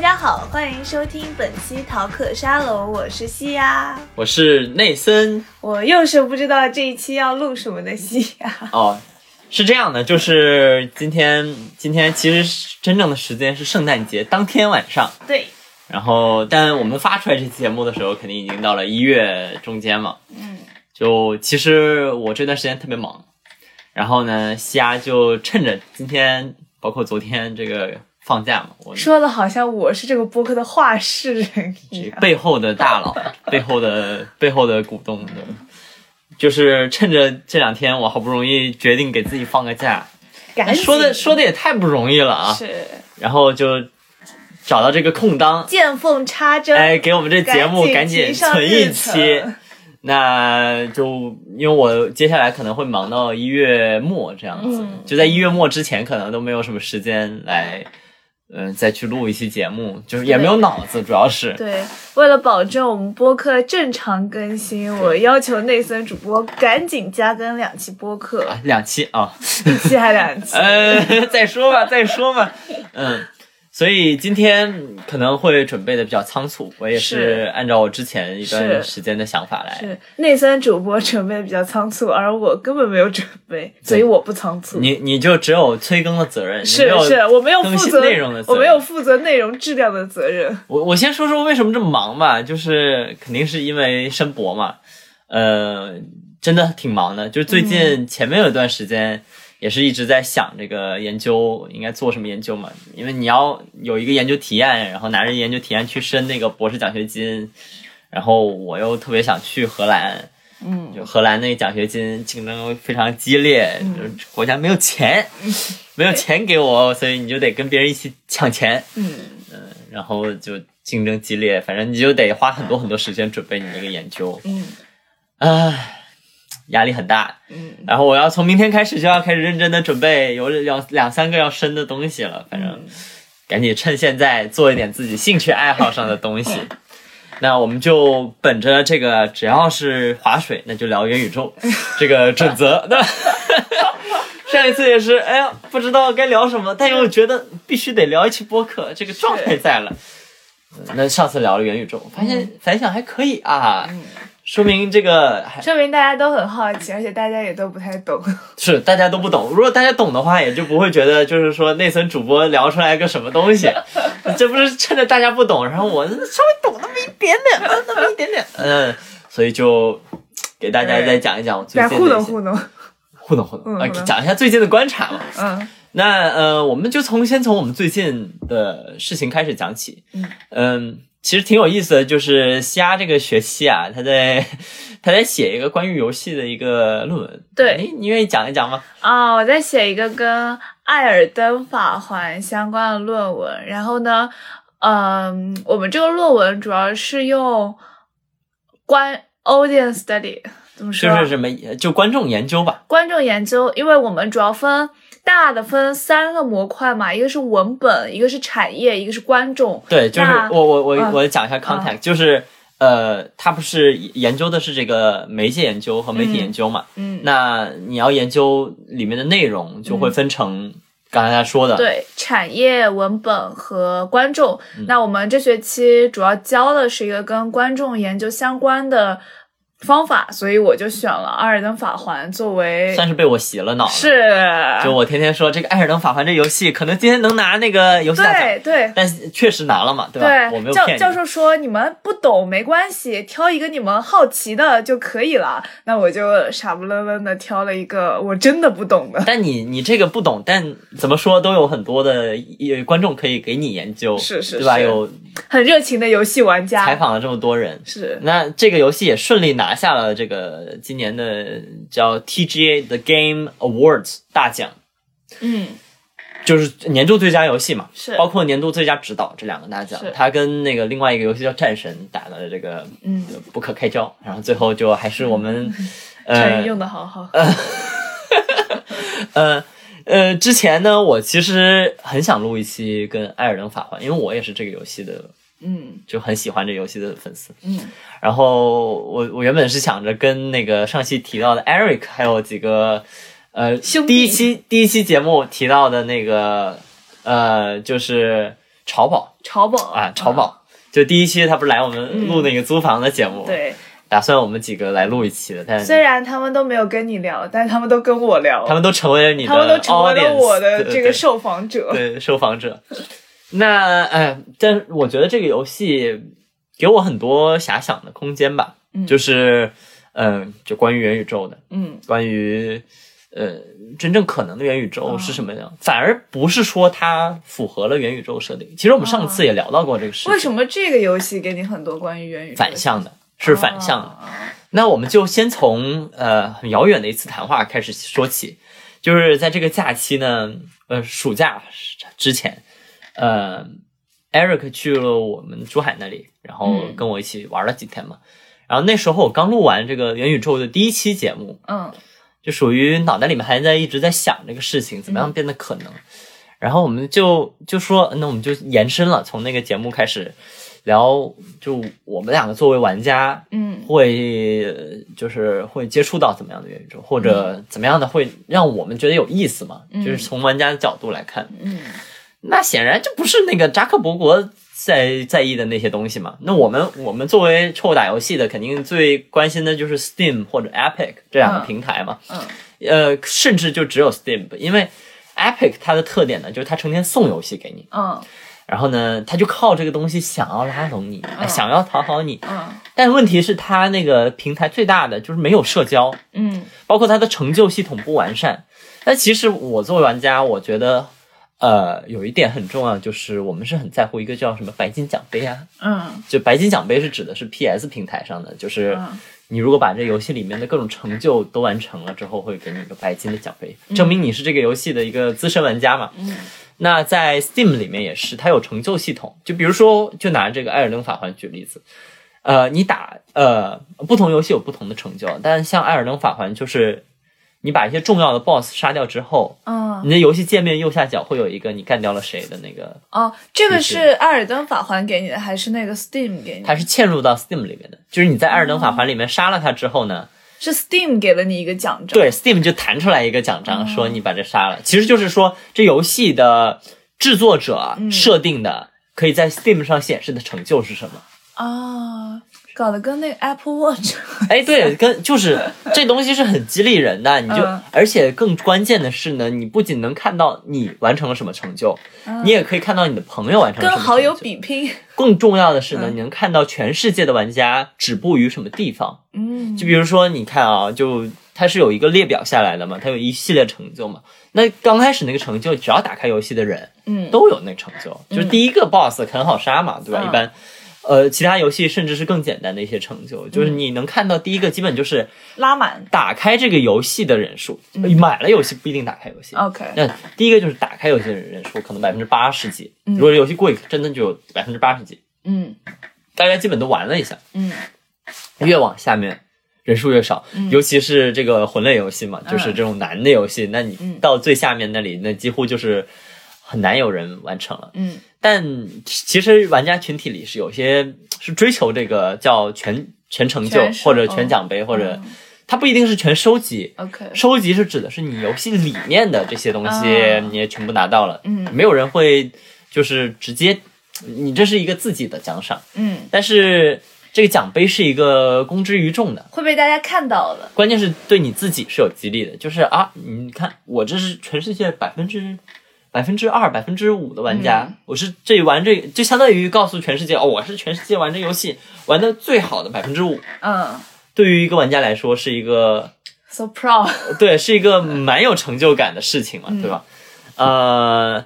家好，欢迎收听本期逃课沙龙，我是西呀，我是内森。我又是不知道这一期要录什么的西呀。哦，是这样的，就是今天，今天其实真正的时间是圣诞节当天晚上。对，然后，但我们发出来这期节目的时候，肯定已经到了一月中间嘛。嗯，就其实我这段时间特别忙，然后呢，西亚就趁着今天，包括昨天这个放假嘛，我说的好像我是这个播客的话事人一样。背后的大佬，背后的背后的股东的，就是趁着这两天，我好不容易决定给自己放个假，赶说的说的也太不容易了啊！是。然后就找到这个空当，见缝插针，哎，给我们这节目赶紧存一期。那就因为我接下来可能会忙到一月末这样子，嗯。就在一月末之前，可能都没有什么时间来，嗯、再去录一期节目，就是也没有脑子，主要是对，为了保证我们播客正常更新，我要求内森主播赶紧加更两期播客，啊两期啊。一期还两期。呃，再说吧，再说吧，嗯，所以今天可能会准备的比较仓促，我也是是按照我之前一段时间的想法来。是内森主播准备的比较仓促，而我根本没有准备，所以我不仓促。你你就只有催更的责任，是是，我没有负责内容的责任我没有负责内容质量的责任。我我先说说为什么这么忙吧，就是肯定是因为申博嘛，呃，真的挺忙的。就是最嗯近前面有一段时间，也是一直在想这个研究应该做什么研究嘛，因为你要有一个研究体验，然后拿着研究体验去申那个博士奖学金，然后我又特别想去荷兰。嗯，就荷兰那个奖学金竞争非常激烈，就是国家没有钱，没有钱给我，所以你就得跟别人一起抢钱。嗯，然后就竞争激烈，反正你就得花很多很多时间准备你这个研究，嗯唉，压力很大。嗯，然后我要从明天开始就要开始认真的准备，有两两三个要升的东西了，反正赶紧趁现在做一点自己兴趣爱好上的东西。那我们就本着这个，只要是划水，那就聊元宇宙 这个准则。那 上一次也是，哎呀，不知道该聊什么，但又觉得必须得聊一期播客，这个状态在了。嗯那上次聊了元宇宙，发现反响还可以啊，说明这个说明大家都很好奇，而且大家也都不太懂。是大家都不懂。如果大家懂的话，也就不会觉得就是说内森主播聊出来个什么东西，这不是趁着大家不懂，然后我稍微懂那么一点点，呃那么一点点，嗯，所以就给大家再讲一讲我最来糊近的一些弄糊弄。互动互动，啊嗯互动讲一下最近的观察嘛。嗯那呃，我们就从先从我们最近的事情开始讲起。嗯嗯，其实挺有意思的，就是虾这个学期啊，他在他在写一个关于游戏的一个论文。对你你愿意讲一讲吗？啊、我在写一个跟《艾尔登法环》相关的论文，然后呢，嗯，我们这个论文主要是用观 audience study 怎么说？就是什么，就观众研究吧。观众研究，因为我们主要分大的分三个模块嘛，一个是文本，一个是产业，一个是观众。对，就是我我我嗯我讲一下 context，、就是呃，他不是研究的是这个媒介研究和媒体研究嘛？嗯，那你要研究里面的内容，就会分成刚才他说的，对，产业、文本和观众。嗯那我们这学期主要教的是一个跟观众研究相关的方法，所以我就选了《艾尔登法环》作为算是被我洗了脑了。是，就我天天说这个《艾尔登法环》这游戏，可能今天能拿那个游戏大奖，对对。但确实拿了嘛，对吧？我没对，教有骗你。教授说你们不懂没关系，挑一个你们好奇的就可以了。那我就傻不愣愣的挑了一个我真的不懂的。但你你这个不懂，但怎么说都有很多的呃观众可以给你研究，是是对吧？是有很热情的游戏玩家，采访了这么多人，是那这个游戏也顺利拿下了这个今年的叫 TGA 的 Game Awards 大奖，嗯。就是年度最佳游戏嘛，是。包括年度最佳指导这两个大奖。他。跟那个另外一个游戏叫战神打的这个嗯，不可开交，然后最后就还是我们用的好好。呃 呃，之前呢，我其实很想录一期跟《艾尔登法环》，因为我也是这个游戏的，嗯就很喜欢这游戏的粉丝。嗯然后我我原本是想着跟那个上期提到的 Eric 还有几个呃兄第一期第一期节目提到的那个呃就是潮宝潮宝啊，潮宝。就第一期他不是来我们录那个租房的节目，嗯对，打算我们几个来录一期的，但虽然他们都没有跟你聊，但是他们都跟我聊，他们都成为了你的，他们都成为了我的这个受受访者。对受访者。那哎，但是我觉得这个游戏给我很多遐想的空间吧，嗯就是嗯、呃就关于元宇宙的，嗯关于呃真正可能的元宇宙哦是什么样，反而不是说它符合了元宇宙设定。其实我们上次也聊到过这个事情，为什么这个游戏给你很多关于元宇宙反向的，是反向的。的？那我们就先从呃很遥远的一次谈话开始说起，就是在这个假期呢，呃暑假之前，呃，Eric 去了我们珠海那里，然后嗯跟我一起玩了几天嘛。然后那时候我刚录完这个元宇宙的第一期节目，嗯就属于脑袋里面还在一直在想这个事情怎么样变得可能。然后我们就就说，那我们就延伸了，从那个节目开始聊，就我们两个作为玩家，嗯会呃就是会接触到怎么样的元宇宙，或者怎么样的会让我们觉得有意思嘛？嗯就是从玩家的角度来看，嗯那显然这不是那个扎克伯格在在意的那些东西嘛。那我们我们作为臭打游戏的，肯定最关心的就是 Steam 或者 Epic 这两个嗯平台嘛。嗯呃，甚至就只有 Steam，因为 Epic 它的特点呢，就是它成天送游戏给你，嗯然后呢，他就靠这个东西想要拉拢你，嗯想要讨好你。嗯但问题是，他那个平台最大的就是没有社交，嗯包括它的成就系统不完善。那其实我作为玩家，我觉得，呃，有一点很重要，就是我们是很在乎一个叫什么白金奖杯啊。嗯就白金奖杯是指的是 PS 平台上的，就是嗯你如果把这游戏里面的各种成就都完成了之后，会给你一个白金的奖杯，证明你是这个游戏的一个资深玩家嘛。嗯那在 Steam 里面也是，它有成就系统。就比如说，就拿这个《艾尔登法环》举例子，呃，你打呃不同游戏有不同的成就，但像《艾尔登法环》就是你把一些重要的 BOSS 杀掉之后，嗯你的游戏界面右下角会有一个你干掉了谁的那个，哦，这个是是艾尔登法环给你的，还是那个 Steam 给你的？它是嵌入到 Steam 里面的。就是你在《艾尔登法环》里面杀了他之后呢，是 Steam 给了你一个奖章。对 Steam 就弹出来一个奖章，说你把这杀了。其实就是说这游戏的制作者设定的可以在 Steam 上显示的成就是什么。啊，搞得跟那个 Apple Watch。哎，对，跟就是 这东西是很激励人的，你就、嗯而且更关键的是呢，你不仅能看到你完成了什么成就，你也可以看到你的朋友完成了什么跟好友成就。比拼。更重要的是呢，嗯你能看到全世界的玩家止步于什么地方。嗯就比如说，你看啊，就它是有一个列表下来的嘛，它有一系列成就嘛。那刚开始那个成就，只要打开游戏的人嗯都有那成就，就是第一个 BOSS 很好杀嘛，对吧？嗯一般，呃，其他游戏甚至是更简单的一些成就，就是你能看到第一个，基本就是拉满。打开这个游戏的人数，嗯买了游戏不一定打开游戏。OK。那第一个就是打开游戏的人数可能百分之八十几，如果游戏贵，真的就有百分之八十几，嗯大家基本都玩了一下。嗯越往下面人数越少，尤其是这个魂类游戏嘛，就是这种难的游戏，那你嗯到最下面那里，那几乎就是很难有人完成了。嗯但其实玩家群体里是有些是追求这个叫全全成就全或者全奖杯，或者嗯它不一定是全收集。OK。收集是指的是你游戏里面的这些东西，啊你也全部拿到了，嗯没有人会就是直接，你这是一个自己的奖赏，嗯，但是这个奖杯是一个公之于众的，会被大家看到的。关键是对你自己是有激励的，就是啊，你看我这是全世界百分之百分之二、百分之五的玩家，嗯我是这玩这就相当于告诉全世界，哦，我是全世界玩这游戏玩的最好的百分之五。嗯对于一个玩家来说，是一个，so proud。对，是一个蛮有成就感的事情嘛，对吧？呃，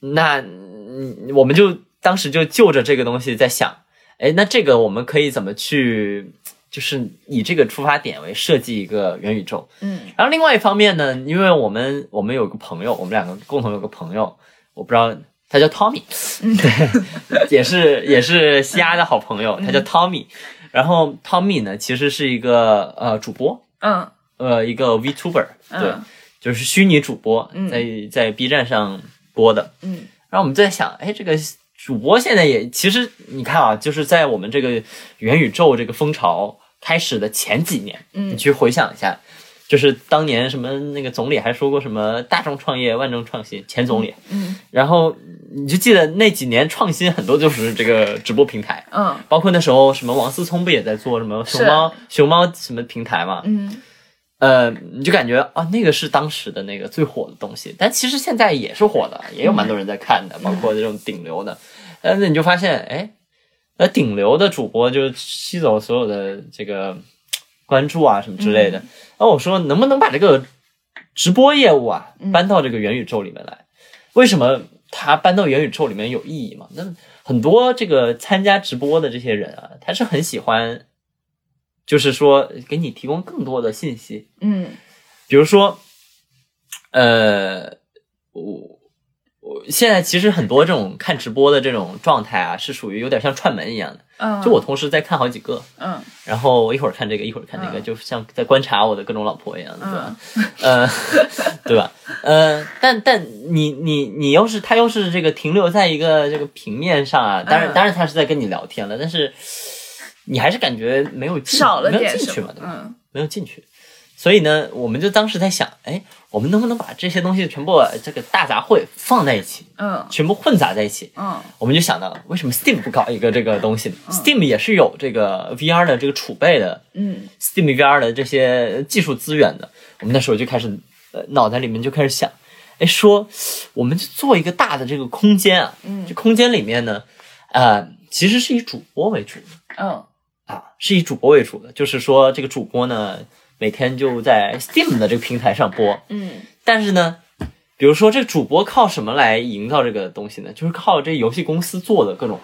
那嗯我们就当时就就着这个东西在想，哎，那这个我们可以怎么去，就是以这个出发点为设计一个元宇宙。嗯然后另外一方面呢，因为我们我们有个朋友，我们两个共同有个朋友，我不知道他叫 Tommy，对，也是也是西亚的好朋友，他叫 Tommy。然后 Tommy 呢，其实是一个呃主播，嗯呃一个 VTuber，对，嗯就是虚拟主播，嗯在在 B 站上播的。嗯然后我们在想，哎，这个主播现在也其实你看啊，就是在我们这个元宇宙这个风潮开始的前几年，嗯你去回想一下，就是当年什么那个总理还说过什么大众创业万众创新，前总理。嗯然后你就记得那几年创新很多就是这个直播平台，嗯包括那时候什么王思聪不也在做什么熊猫熊猫什么平台嘛？嗯呃，你就感觉啊，那个是当时的那个最火的东西，但其实现在也是火的，也有蛮多人在看的，包括这种顶流的。呃，那你就发现，哎，那顶流的主播就吸走所有的这个关注啊什么之类的。那、我说，能不能把这个直播业务啊搬到这个元宇宙里面来？为什么它搬到元宇宙里面有意义嘛？那很多这个参加直播的这些人啊，他是很喜欢，就是说给你提供更多的信息，嗯比如说，呃，我我现在其实很多这种看直播的这种状态啊，是属于有点像串门一样的。嗯，就我同时在看好几个，嗯然后我一会儿看这个，一会儿看那个，嗯就像在观察我的各种老婆一样的，对吧？嗯呃，对吧？呃，但但你你你要是他要是这个停留在一个这个平面上啊，当然嗯当然他是在跟你聊天了，但是你还是感觉没有进少了没有进去嘛，对吧？嗯没有进去。所以呢，我们就当时在想，哎，我们能不能把这些东西全部这个大杂烩放在一起，嗯全部混杂在一起？嗯我们就想到了，为什么 Steam 不搞一个这个东西呢、s t e a m 也是有这个 VR 的这个储备的嗯，Steam VR 的这些技术资源的。我们那时候就开始，呃，脑袋里面就开始想，哎，说我们就做一个大的这个空间啊，嗯这空间里面呢，呃，其实是以主播为主的。嗯啊，是以主播为主的，就是说这个主播呢，每天就在 Steam 的这个平台上播，嗯但是呢，比如说这个主播靠什么来营造这个东西呢？就是靠这游戏公司做的各种，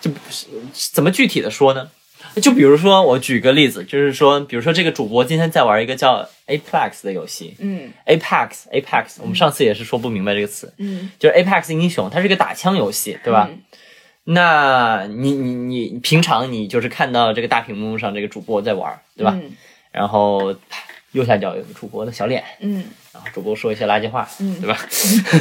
就是怎么具体的说呢？就比如说我举个例子，就是说，比如说这个主播今天在玩一个叫 Apex 的游戏嗯，Apex Apex，我们上次也是说不明白这个词，嗯，就是 Apex 英雄，它是一个打枪游戏，对吧？嗯那你你你平常你就是看到这个大屏幕上这个主播在玩，对吧？嗯然后右下角有个主播的小脸，嗯然后主播说一些垃圾话，嗯对吧？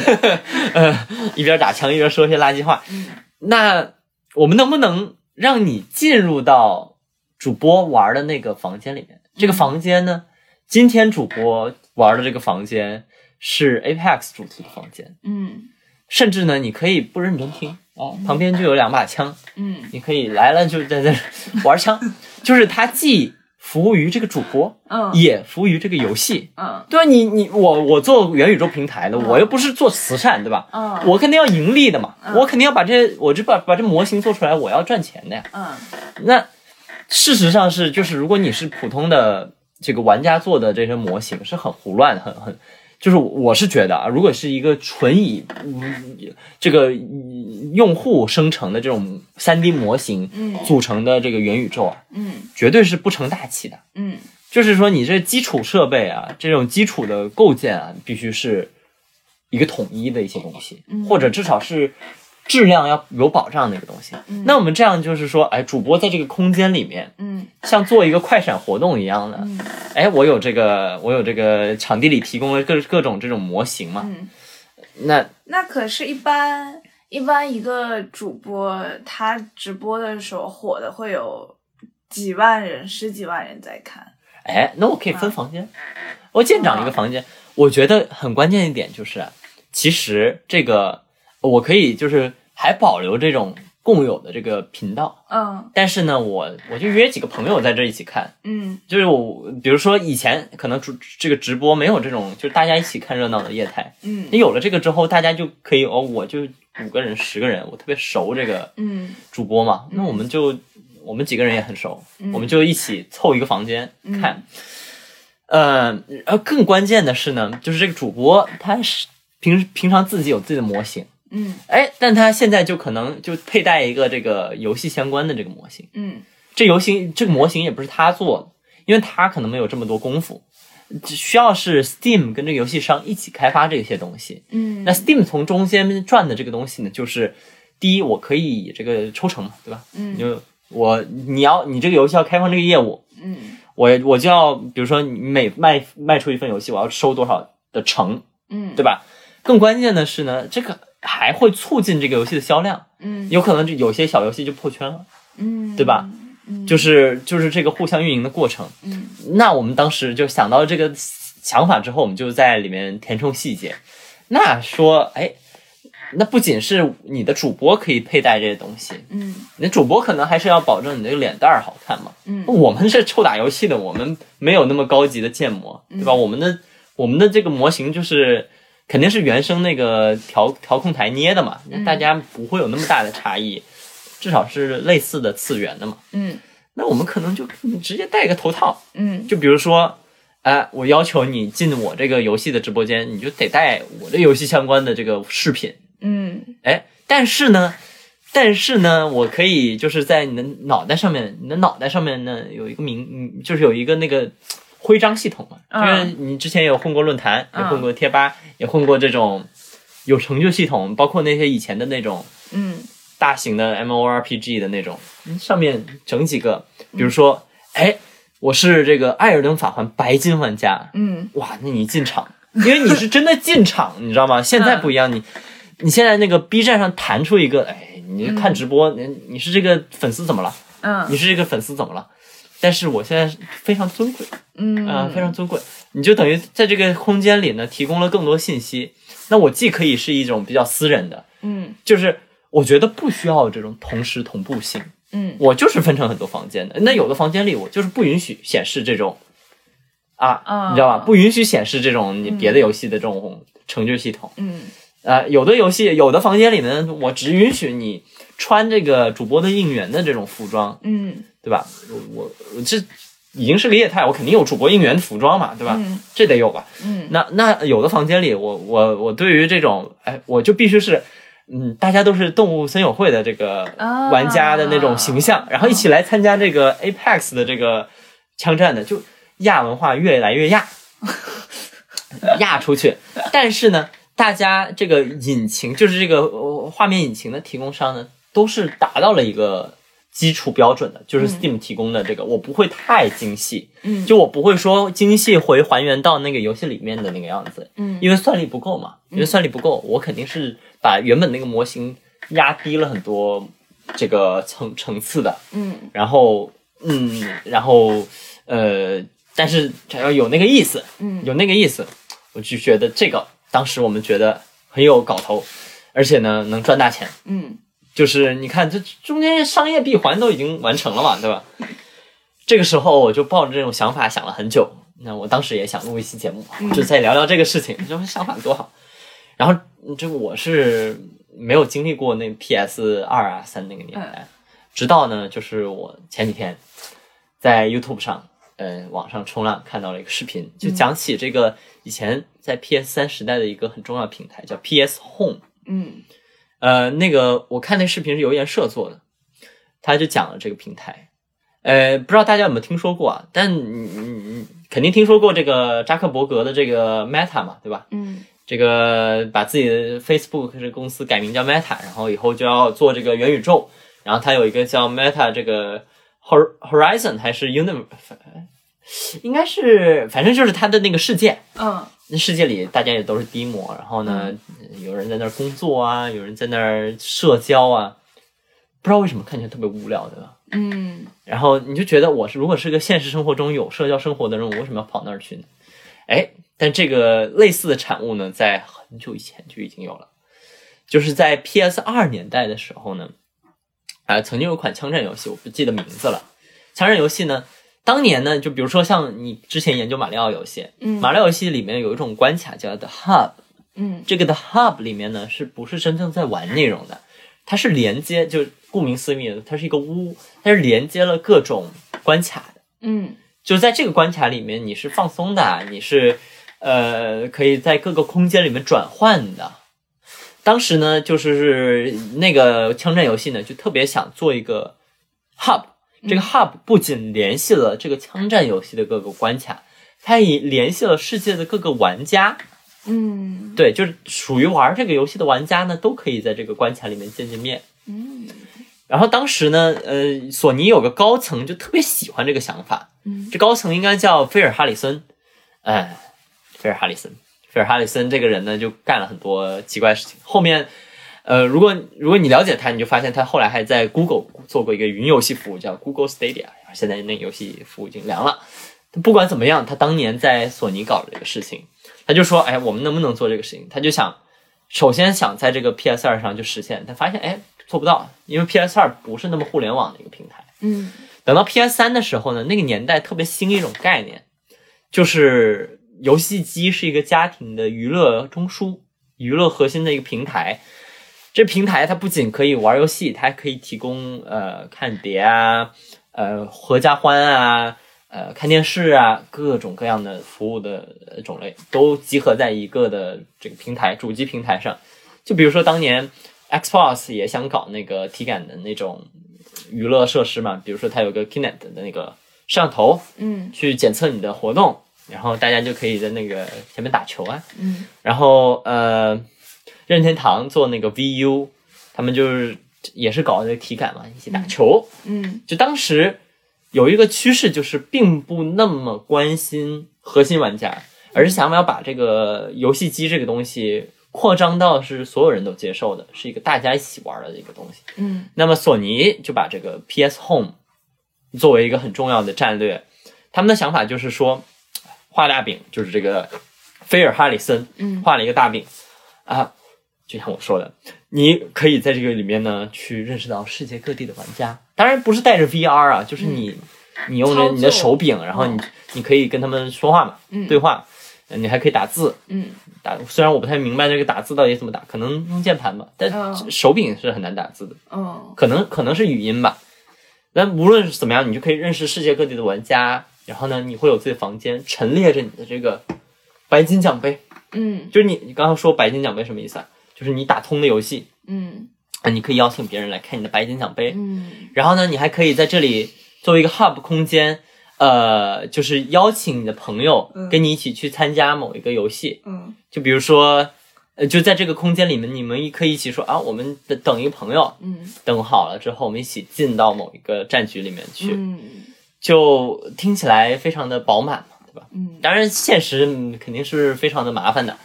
呃，一边打枪一边说一些垃圾话。嗯那我们能不能让你进入到主播玩的那个房间里面？这个房间呢，今天主播玩的这个房间是 Apex 主题的房间，嗯甚至呢，你可以不认真听，哦，旁边就有两把枪，嗯你可以来了就在这玩枪，就是它既服务于这个主播，嗯也服务于这个游戏。嗯对吧？你你我我做元宇宙平台的，嗯我又不是做慈善，对吧？嗯我肯定要盈利的嘛，嗯我肯定要把这我这把把这模型做出来，我要赚钱的呀。嗯那事实上是，就是如果你是普通的这个玩家做的这些模型，是很胡乱，很很。就是我是觉得啊，如果是一个纯以、嗯这个嗯用户生成的这种三 D 模型嗯。组成的这个元宇宙啊，嗯。绝对是不成大器的。嗯。就是说，你这基础设备啊，这种基础的构建啊，必须是一个统一的一些东西，嗯。或者至少是质量要有保障的一个东西。嗯。那我们这样就是说，哎，主播在这个空间里面，嗯。像做一个快闪活动一样的，嗯。哎，我有这个，我有这个场地里提供了各各种这种模型嘛，嗯，那那可是，一般一般一个主播他直播的时候火的会有几万人、十几万人在看。哎，那我可以分房间，我建长一个房间。我觉得很关键一点就是啊，其实这个我可以就是还保留这种共有的这个频道，嗯。但是呢，我我就约几个朋友在这一起看，嗯。就是我比如说以前可能主这个直播没有这种就是大家一起看热闹的业态，嗯。你有了这个之后，大家就可以哦，我就五个人十个人，我特别熟这个嗯。主播嘛，那我们就我们几个人也很熟，嗯。我们就一起凑一个房间嗯。看。呃，然后更关键的是呢，就是这个主播他是平平常自己有自己的模型，嗯。哎，但他现在就可能就佩戴一个这个游戏相关的这个模型，嗯。这游戏这个模型也不是他做的，因为他可能没有这么多功夫，只需要是 Steam 跟这个游戏商一起开发这些东西。嗯，那 Steam 从中间赚的这个东西呢，就是第一，我可以这个抽成嘛，对吧？嗯。就我你要你这个游戏要开放这个业务，嗯。我我就要比如说你每卖卖出一份游戏，我要收多少的成，嗯。对吧？更关键的是呢，这个还会促进这个游戏的销量，嗯有可能就有些小游戏就破圈了，嗯，对吧？就是就是这个互相运营的过程。嗯那我们当时就想到这个想法之后，我们就在里面填充细节。那说，哎，那不仅是你的主播可以佩戴这些东西，嗯你主播可能还是要保证你这个脸蛋儿好看嘛。嗯我们是臭打游戏的，我们没有那么高级的建模，对吧？我们的我们的这个模型就是肯定是原生那个调调控台捏的嘛，大家不会有那么大的差异，至少是类似的次元的嘛。嗯那我们可能就直接戴个头套，嗯就比如说，哎、我要求你进我这个游戏的直播间，你就得带我这游戏相关的这个饰品。嗯哎，但是呢，但是呢，我可以就是在你的脑袋上面，你的脑袋上面呢有一个名，嗯就是有一个那个徽章系统嘛。嗯就是你之前有混过论坛，也嗯混过贴吧，也混过这种有成就系统，包括那些以前的那种嗯大型的 MORPG 的那种，嗯上面整几个，比如说，哎，我是这个《艾尔登法环》白金玩家，嗯哇，那你进场，因为你是真的进场，你知道吗？现在不一样，你你现在那个 B 站上弹出一个，哎，你看直播，你你是这个粉丝怎么了？嗯你是这个粉丝怎么了？但是我现在非常尊贵嗯。啊、非常尊贵，你就等于在这个空间里呢提供了更多信息。那我既可以是一种比较私人的，嗯。就是我觉得不需要这种同时同步性，嗯。我就是分成很多房间的。那有的房间里我就是不允许显示这种啊，啊。你知道吧？不允许显示这种你别的游戏的这种成就系统。嗯。啊，有的游戏有的房间里呢，我只允许你穿这个主播的应援的这种服装，嗯对吧？我我这已经是个业态，我肯定有主播应援服装嘛，对吧？嗯这得有吧？嗯那那有的房间里，我我我对于这种，哎，我就必须是，嗯，大家都是动物森友会的这个啊玩家的那种形象，然后一起来参加这个 Apex 的这个枪战的，就亚文化越来越亚，亚出去。但是呢，大家这个引擎，就是这个呃画面引擎的提供商呢，都是达到了一个。基础标准的，就是 Steam 提供的这个，我不会太精细，嗯。就我不会说精细回还原到那个游戏里面的那个样子，嗯。因为算力不够嘛，因为算力不够，我肯定是把原本那个模型压低了很多这个层层次的，嗯。然后嗯，然后呃，但是只要有那个意思，嗯。有那个意思，我就觉得这个当时我们觉得很有搞头，而且呢能赚大钱，嗯就是你看这中间商业闭环都已经完成了嘛，对吧？这个时候我就抱着这种想法想了很久。那我当时也想录一期节目，就再聊聊这个事情，这想法多好。然后这我是没有经历过那 PS 二啊三那个年代，直到呢就是我前几天在 YouTube 上，呃网上冲浪看到了一个视频，就讲起这个以前在 PS 三时代的一个很重要的平台叫 PS Home。嗯呃，那个我看那视频是油研社做的，他就讲了这个平台。呃，不知道大家有没有听说过啊？但你你你肯定听说过这个扎克伯格的这个 Meta 嘛，对吧？嗯这个把自己的 Facebook 这个公司改名叫 Meta，然后以后就要做这个元宇宙，然后他有一个叫 Meta 这个 Hor Horizon 还是 Universe，应该是反正就是他的那个世界，嗯那世界里大家也都是低模，然后呢，有人在那儿工作啊，有人在那儿社交啊，不知道为什么看起来特别无聊，对吧？嗯然后你就觉得我是如果是个现实生活中有社交生活的人，我为什么要跑那儿去呢？哎，但这个类似的产物呢，在很久以前就已经有了，就是在 PS 二年代的时候呢，啊、曾经有一款枪战游戏，我不记得名字了。枪战游戏呢，当年呢，就比如说像你之前研究马里奥游戏，嗯马里奥游戏里面有一种关卡叫 The Hub，嗯这个的 Hub 里面呢，是不是真正在玩内容的？它是连接，就顾名思义，它是一个屋，它是连接了各种关卡的。嗯就在这个关卡里面，你是放松的，你是呃可以在各个空间里面转换的。当时呢，就是那个枪战游戏呢，就特别想做一个 hub。这个 hub 不仅联系了这个枪战游戏的各个关卡，它也联系了世界的各个玩家。嗯对，就是属于玩这个游戏的玩家呢，都可以在这个关卡里面见见面。嗯然后当时呢，呃，索尼有个高层就特别喜欢这个想法，嗯这高层应该叫菲尔哈里森，哎，菲尔哈里森，菲尔哈里森这个人呢，就干了很多奇怪事情。后面，呃，如果如果你了解它，你就发现它后来还在 Google 做过一个云游戏服务，叫 Google Stadia。现在那个游戏服务已经凉了。不管怎么样，他当年在索尼搞了这个事情，他就说：“哎，我们能不能做这个事情？”他就想，首先想在这个 PS 二上就实现，他发现哎做不到，因为 PS 二不是那么互联网的一个平台。嗯等到 PS 三的时候呢，那个年代特别新一种概念，就是游戏机是一个家庭的娱乐中枢、娱乐核心的一个平台。这平台它不仅可以玩游戏，它还可以提供呃看碟啊、呃合家欢啊、呃看电视啊各种各样的服务的呃种类都集合在一个的这个平台主机平台上。就比如说当年 Xbox 也想搞那个体感的那种娱乐设施嘛，比如说它有个 Kinect 的那个摄像头，嗯去检测你的活动，然后大家就可以在那个前面打球啊。嗯然后呃，任天堂做那个 VU，他们就是也是搞那个体感嘛，一起打球。嗯就当时有一个趋势，就是并不那么关心核心玩家，而是想要把这个游戏机这个东西扩张到是所有人都接受的，是一个大家一起玩的一个东西。嗯那么索尼就把这个 PS Home 作为一个很重要的战略，他们的想法就是说，画大饼，就是这个菲尔哈里森嗯画了一个大饼啊，就像我说的，你可以在这个里面呢去认识到世界各地的玩家，当然不是带着 VR 啊，就是你、你用着你的手柄，然后你你可以跟他们说话嘛，嗯对话，呃你还可以打字，嗯打虽然我不太明白这个打字到底怎么打，可能用键盘吧，但嗯手柄是很难打字的。嗯可能可能是语音吧。但无论是怎么样，你就可以认识世界各地的玩家。然后呢，你会有自己的房间，陈列着你的这个白金奖杯。嗯就是你你刚刚说白金奖杯什么意思啊？就是你打通的游戏嗯啊，你可以邀请别人来看你的白金奖杯。嗯然后呢，你还可以在这里作为一个 hub 空间，呃，就是邀请你的朋友嗯跟你一起去参加某一个游戏。嗯就比如说，呃，就在这个空间里面，你们可以一起说啊，我们等等一个朋友，嗯等好了之后，我们一起进到某一个战局里面去，嗯就听起来非常的饱满嘛，对吧？嗯当然，现实嗯肯定是非常的麻烦的，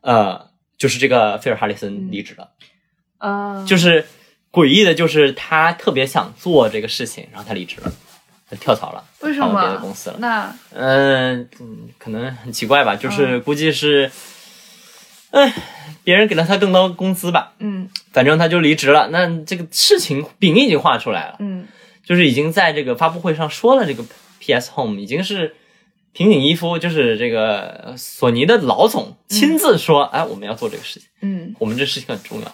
呃，就是这个菲尔哈里森离职了，啊，就是诡异的，就是他特别想做这个事情，然后他离职了，他跳槽了，为什么到别的公司了？那嗯嗯，可能很奇怪吧，就是估计是，哎，别人给了他更高工资吧，嗯反正他就离职了。那这个事情饼已经画出来了。嗯就是已经在这个发布会上说了，这个 PS Home 已经是平井一夫，就是这个呃索尼的老总亲自说，哎，我们要做这个事情，嗯。我们这事情很重要。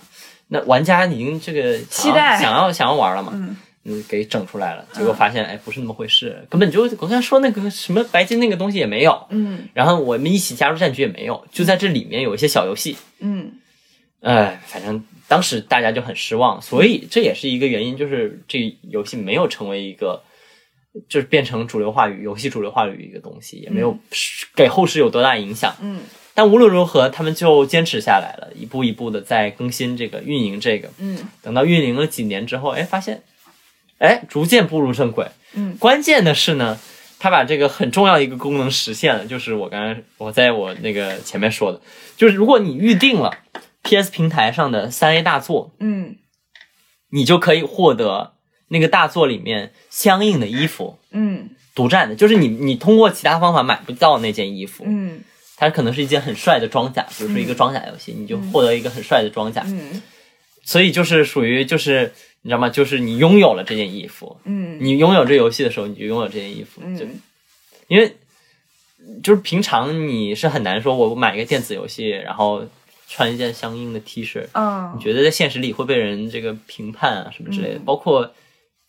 那玩家已经这个期待。想要想要玩了嘛，嗯。嗯，给整出来了，结果发现哎不是那么回事，根本就我刚才说那个什么白金那个东西也没有，嗯。然后我们一起加入战局也没有，就在这里面有一些小游戏，嗯。哎，反正当时大家就很失望，所以这也是一个原因，就是这游戏没有成为一个，就是变成主流话语、游戏主流话语一个东西，也没有给后世有多大影响。嗯但无论如何，他们就坚持下来了，一步一步的在更新这个、运营这个。嗯等到运营了几年之后，哎，发现，哎，逐渐步入正轨。嗯关键的是呢，他把这个很重要一个功能实现了，就是我刚才我在我那个前面说的，就是如果你预定了 PS 平台上的三 A 大作，嗯你就可以获得那个大作里面相应的衣服，嗯。独占的，就是你你通过其他方法买不到那件衣服，嗯。它可能是一件很帅的装甲，比如说一个装甲游戏，你就获得一个很帅的装甲，嗯。所以就是属于就是你知道吗？就是你拥有了这件衣服，嗯。你拥有这游戏的时候，你就拥有这件衣服，就嗯因为就是平常你是很难说，我买一个电子游戏，然后穿一件相应的 T 恤，嗯。你觉得在现实里会被人这个评判啊什么之类的，包括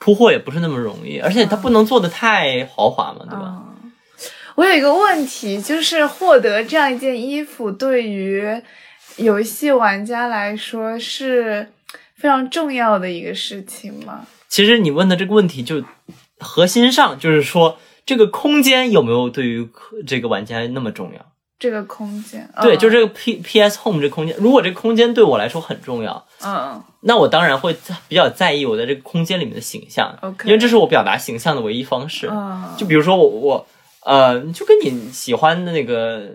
铺货也不是那么容易，而且它不能做的太豪华嘛，对吧？嗯我有一个问题，就是获得这样一件衣服，对于游戏玩家来说是非常重要的一个事情吗？其实你问的这个问题就核心上就是说，这个空间有没有对于这个玩家那么重要？这个空间，对，嗯就这个 P P S Home 这个空间，如果这个空间对我来说很重要，嗯那我当然会比较在意我在这个空间里面的形象 OK 因为这是我表达形象的唯一方式。嗯，就比如说我我呃，就跟你喜欢的那个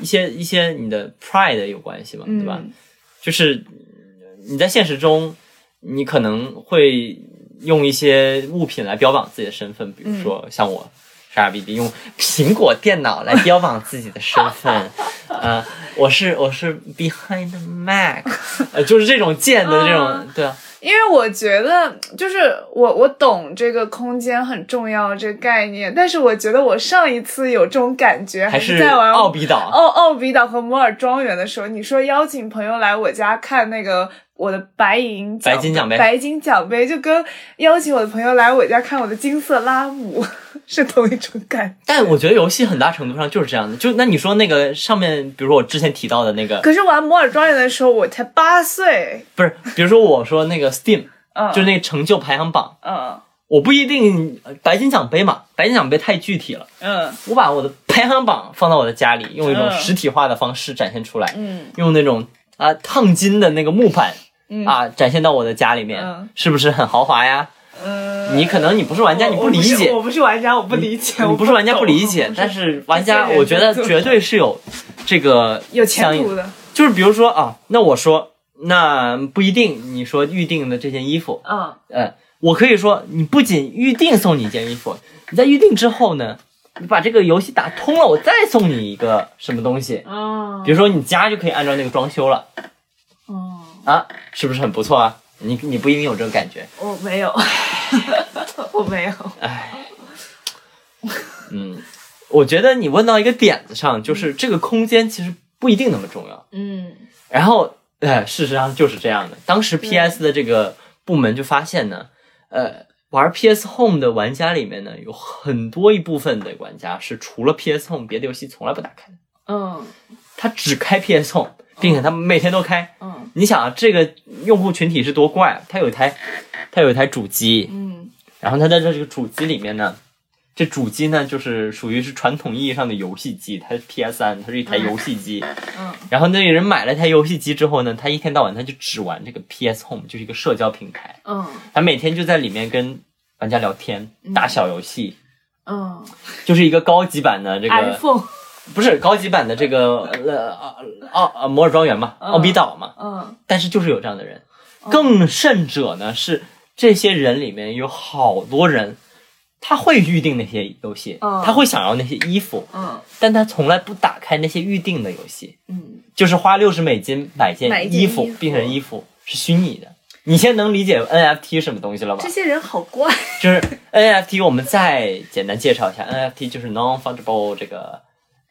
一些一些你的 pride 有关系嘛，对吧？嗯就是你在现实中，你可能会用一些物品来标榜自己的身份，比如说像我。傻逼逼用苹果电脑来标榜自己的身份，呃，我是我是 behind Mac，呃，就是这种贱的这种，对啊，因为我觉得，就是我我懂这个空间很重要这个概念，但是我觉得我上一次有这种感觉还是在玩奥比岛、奥奥比岛和摩尔庄园的时候。你说邀请朋友来我家看那个我的白银白金奖杯，白金奖杯就跟邀请我的朋友来我家看我的金色拉姆。是同一种感觉，但我觉得游戏很大程度上就是这样的。就那你说那个上面，比如说我之前提到的那个，可是玩摩尔庄园的时候我才八岁，不是？比如说我说那个 Steam，嗯，就是那个成就排行榜，嗯，我不一定白金奖杯嘛，白金奖杯太具体了，嗯，我把我的排行榜放到我的家里，用一种实体化的方式展现出来，嗯，用那种啊烫金的那个木板，啊展现到我的家里面，是不是很豪华呀？嗯，你可能你不是玩家，你不理解。我不是玩家，我不理解。你不是玩家不理解，但是玩家，我觉得绝对是有这个有前途的。就是比如说啊，那我说那不一定。你说预定的这件衣服，嗯，呃，我可以说你不仅预定送你一件衣服，你在预定之后呢，你把这个游戏打通了，我再送你一个什么东西。嗯，比如说你家就可以按照那个装修了。嗯，啊，是不是很不错啊？你你不一定有这种感觉，我没有，我没有。唉，嗯，我觉得你问到一个点子上，就是这个空间其实不一定那么重要。嗯，然后，呃，事实上就是这样的。当时 PS 的这个部门就发现呢，呃，玩 PS Home 的玩家里面呢，有很多一部分的玩家是除了 PS Home 别的游戏从来不打开的。嗯，他只开 PS Home。并且他每天都开，嗯，你想啊，这个用户群体是多怪啊！他有一台，他有一台主机，嗯，然后他在这这个主机里面呢，这主机呢就是属于是传统意义上的游戏机，它是 PS 三，它是一台游戏机，嗯，然后那个人买了台游戏机之后呢，他一天到晚他就只玩这个 PS Home，就是一个社交平台，嗯，他每天就在里面跟玩家聊天，打小游戏，嗯，就是一个高级版的这个 iPhone。不是高级版的这个呃奥奥摩尔庄园嘛，奥比岛嘛，嗯，但是就是有这样的人，更甚者呢是这些人里面有好多人，他会预定那些游戏，他会想要那些衣服，嗯，但他从来不打开那些预定的游戏，嗯，就是花六十美金买件衣服，并且衣服。是虚拟的。你现在能理解 NFT 什么东西了吧？这些人好怪。就是 NFT，我们再简单介绍一下，NFT 就是 non-fungible 这个。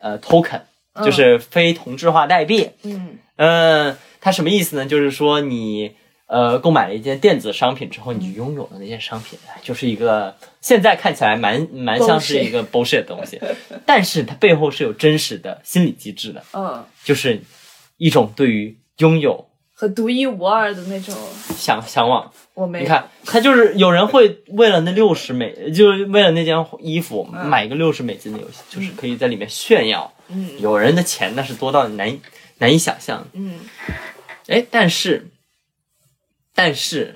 呃，token 就是非同质化代币。嗯，呃，它什么意思呢？就是说你呃购买了一件电子商品之后，你拥有的那件商品，就是一个现在看起来蛮蛮像是一个 bullshit 的东西，但是它背后是有真实的心理机制的。嗯，就是一种对于拥有和独一无二的那种向向往。我没你看，他就是有人会为了那六十美，就是为了那件衣服买一个六十美金的游戏，就是可以在里面炫耀。嗯，有人的钱那是多到难难以想象。嗯，哎，但是，但是，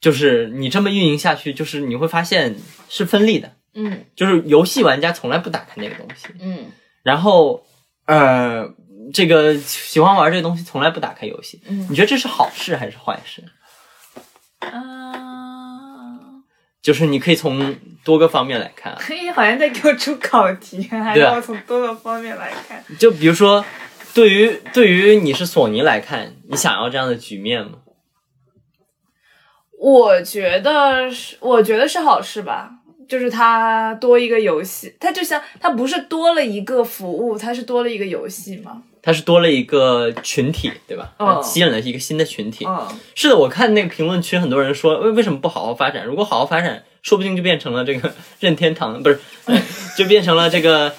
就是你这么运营下去，就是你会发现是分利的。嗯，就是游戏玩家从来不打开那个东西。嗯，然后，呃，这个喜欢玩这东西从来不打开游戏。嗯，你觉得这是好事还是坏事？啊，就是你可以从多个方面来看。可以，好像在给我出考题，还让我从多个方面来看。就比如说，对于对于你是索尼来看，你想要这样的局面吗？我觉得是，我觉得是好事吧。就是它多一个游戏，它就像它不是多了一个服务，它是多了一个游戏吗？它是多了一个群体，对吧？嗯，吸引了一个新的群体。嗯，是的，我看那个评论区，很多人说，为为什么不好好发展？如果好好发展，说不定就变成了这个任天堂，不是，就变成了这个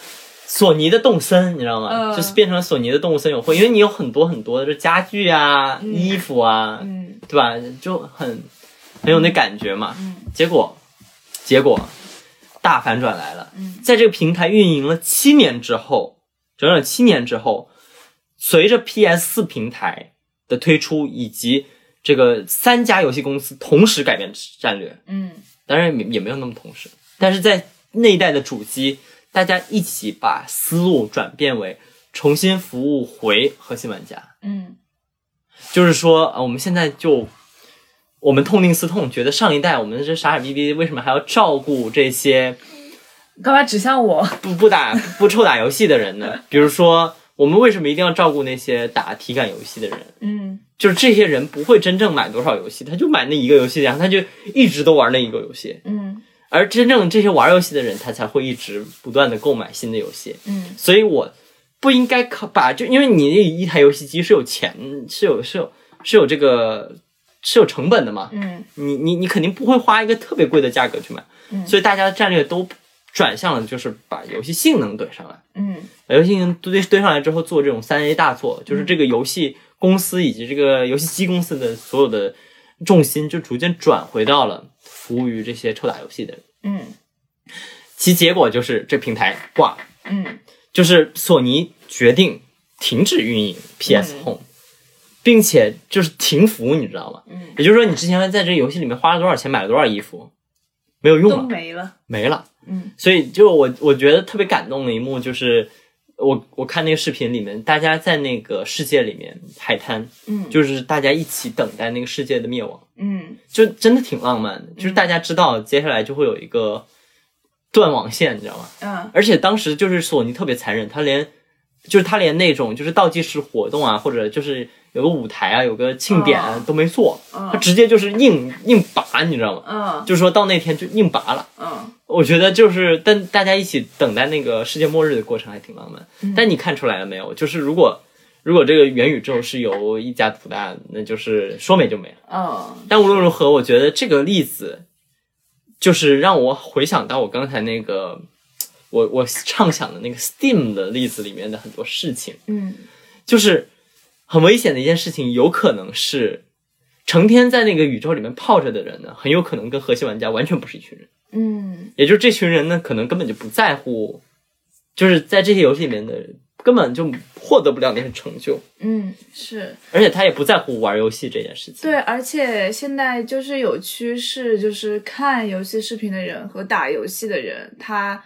索尼的动森，你知道吗？嗯，就是变成了索尼的动物森友会，因为你有很多很多的这家具啊、衣服啊，嗯，对吧？就很很有那感觉嘛。嗯，结果结果大反转来了。嗯，在这个平台运营了七年之后，整整七年之后。随着 PS 四平台的推出，以及这个三家游戏公司同时改变战略，嗯，当然也也没有那么同时，但是在那一代的主机，大家一起把思路转变为重新服务回核心玩家，嗯，就是说，呃，我们现在就我们痛定思痛，觉得上一代我们这傻傻逼逼，为什么还要照顾这些干嘛指向我？不不打不臭打游戏的人呢？比如说，我们为什么一定要照顾那些打体感游戏的人？嗯就是这些人不会真正买多少游戏，他就买那一个游戏，然后他就一直都玩那一个游戏。嗯而真正这些玩游戏的人，他才会一直不断的购买新的游戏。嗯所以我不应该靠把就因为你一台游戏机是有钱是有是有是有这个是有成本的嘛，嗯你你你肯定不会花一个特别贵的价格去买，嗯所以大家的战略都转向了就是把游戏性能怼上来，嗯把游戏性能堆堆上来之后做这种三 A 大作，就是这个游戏公司以及这个游戏机公司的所有的重心就逐渐转回到了服务于这些臭打游戏的人，嗯其结果就是这平台挂了。嗯就是索尼决定停止运营 PS 嗯 Home，、并且就是停服，你知道吗？嗯，也就是说，你之前在这个游戏里面花了多少钱，买了多少衣服，没有用都了，没了。没了。嗯所以，就我我觉得特别感动的一幕就是，我我看那个视频里面，大家在那个世界里面海滩，嗯就是大家一起等待那个世界的灭亡，嗯就真的挺浪漫的。就是大家知道接下来就会有一个断网线，你知道吗？嗯而且当时就是索尼特别残忍，他连就是他连那种就是倒计时活动啊，或者就是有个舞台啊，有个庆典都没做，他嗯直接就是硬硬拔，你知道吗？嗯就是说到那天就硬拔了。嗯我觉得就是，但大家一起等待那个世界末日的过程还挺浪漫。但你看出来了没有？就是如果如果这个元宇宙是由一家独大，那就是说没就没了。哦但无论如何，我觉得这个例子就是让我回想到我刚才那个我我畅想的那个 Steam 的例子里面的很多事情，嗯就是很危险的一件事情，有可能是成天在那个宇宙里面泡着的人呢，很有可能跟核心玩家完全不是一群人。嗯也就是这群人呢，可能根本就不在乎，就是在这些游戏里面的根本就获得不了那些成就，嗯是。而且他也不在乎玩游戏这件事情。对，而且现在就是有趋势，就是看游戏视频的人和打游戏的人，他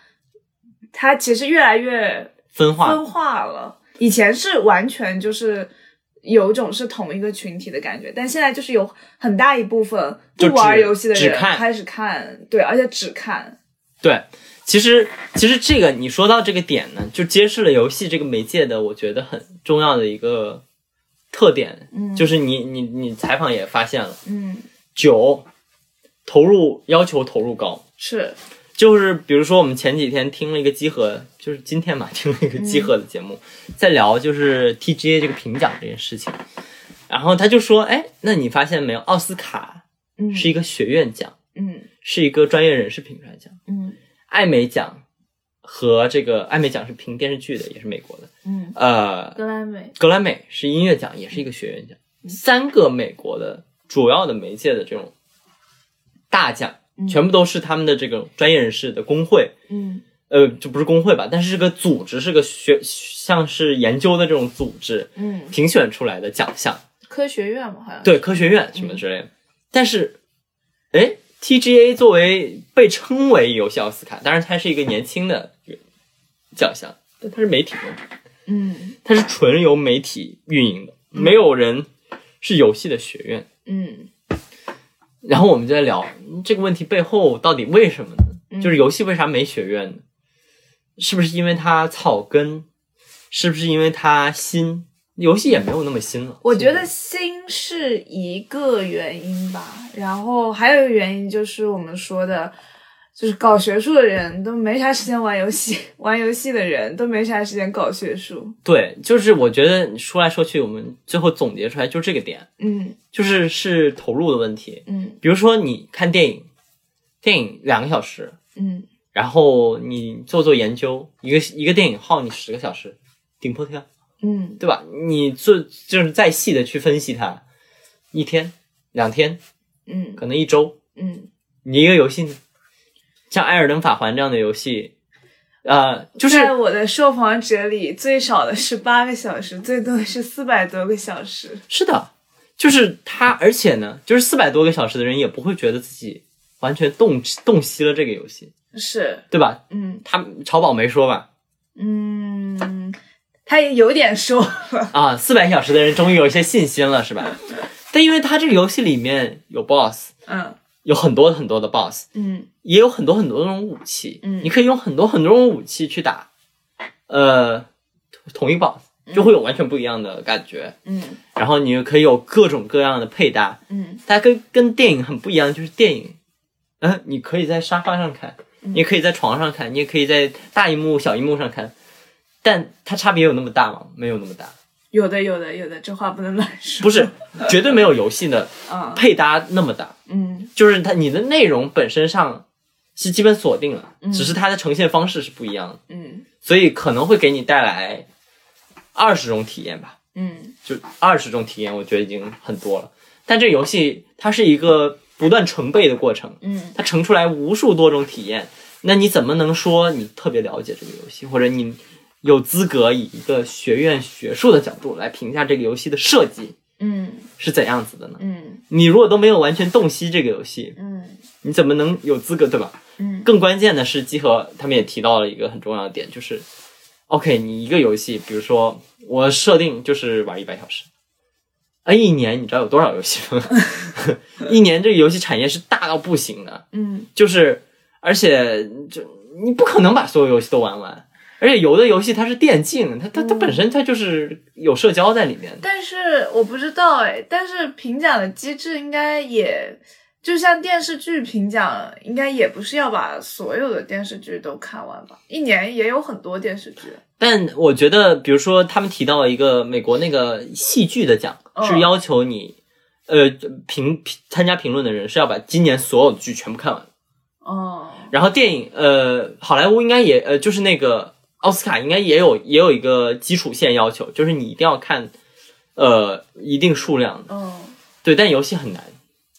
他其实越来越分化分化了。以前是完全就是有种是同一个群体的感觉，但现在就是有很大一部分不玩游戏的人开始看，对，而且只看，对，其实其实这个你说到这个点呢，就揭示了游戏这个媒介的我觉得很重要的一个特点，嗯。就是你你你采访也发现了，嗯，九投入要求投入高，是，就是比如说我们前几天听了一个集合，就是今天嘛 听了一个集合的节目，在聊就是 TGA 这个评奖这件事情，然后他就说，哎，那你发现没有，奥斯卡嗯，是一个学院奖，嗯是一个专业人士评出来的奖，嗯。艾美奖和这个艾美奖是评电视剧的，也是美国的，嗯，呃，格莱美，格莱美是音乐奖，也是一个学院奖，三个美国的主要的媒介的这种大奖，嗯全部都是他们的这个专业人士的工会。嗯。呃，就不是工会吧，但是是个组织，是个学，像是研究的这种组织嗯，评选出来的奖项，科学院嘛，好像，对，科学院什么之类的。但是，哎，TGA 作为被称为游戏奥斯卡，当然它是一个年轻的奖项，但它是媒体的，嗯。它是纯由媒体运营的，没有人是游戏的学院。嗯然后我们就在聊嗯这个问题背后到底为什么呢？就是游戏为啥没学院呢？是不是因为它草根？是不是因为它新？游戏也没有那么新了。我觉得新是一个原因吧，然后还有一个原因就是我们说的，就是搞学术的人都没啥时间玩游戏，玩游戏的人都没啥时间搞学术。对，就是我觉得说来说去，我们最后总结出来就是这个点，嗯就是是投入的问题。嗯比如说你看电影，电影两个小时，嗯然后你做做研究，一个一个电影耗你十个小时，顶破天。嗯对吧？你做就是再细的去分析它，一天、两天，嗯可能一周，嗯，你一个游戏呢，像《艾尔登法环》这样的游戏，呃，就是在我的受访者里，最少的是八个小时，最多的是四百多个小时。是的，就是他，而且呢，就是四百多个小时的人也不会觉得自己完全洞洞悉了这个游戏，是，对吧？嗯他曹宝没说吧？嗯，他也有点说了，啊，四百小时的人终于有一些信心了，是吧？但因为他这个游戏里面有 BOSS，嗯有很多很多的 BOSS，嗯。也有很多很多种武器，嗯。你可以用很多很多种武器去打，呃，同一 BOSS 就会有完全不一样的感觉。嗯。然后你又可以有各种各样的配搭，嗯。它跟跟电影很不一样，就是电影，嗯，你可以在沙发上看，你也可以在床上看，你也可以在大荧幕、小荧幕上看，但它差别有那么大吗？没有那么大，有的有的有的，这话不能乱说。不是，绝对没有游戏的啊，配搭那么大，嗯就是它你的内容本身上是基本锁定了，嗯只是它的呈现方式是不一样的，嗯所以可能会给你带来二十种体验吧。嗯就二十种体验，我觉得已经很多了。但这游戏它是一个不断成倍的过程，嗯它乘出来无数多种体验。那你怎么能说你特别了解这个游戏，或者你有资格以一个学院学术的角度来评价这个游戏的设计嗯是怎样子的呢？嗯你如果都没有完全洞悉这个游戏，嗯你怎么能有资格，对吧？嗯更关键的是，集合他们也提到了一个很重要的点，就是，OK，你一个游戏，比如说我设定就是玩一百小时，啊，一年你知道有多少游戏吗？一年这个游戏产业是大到不行的，嗯就是而且就你不可能把所有游戏都玩完，而且有的游戏它是电竞，它它它本身它就是有社交在里面的。但是我不知道哎，但是评奖的机制应该也就像电视剧评奖，应该也不是要把所有的电视剧都看完吧？一年也有很多电视剧。但我觉得，比如说他们提到一个美国那个戏剧的奖，嗯是要求你，呃，评评参加评论的人是要把今年所有的剧全部看完。哦，然后电影，呃，好莱坞应该也，呃，就是那个奥斯卡应该也有也有一个基础线要求，就是你一定要看，呃，一定数量的。嗯对，但游戏很难，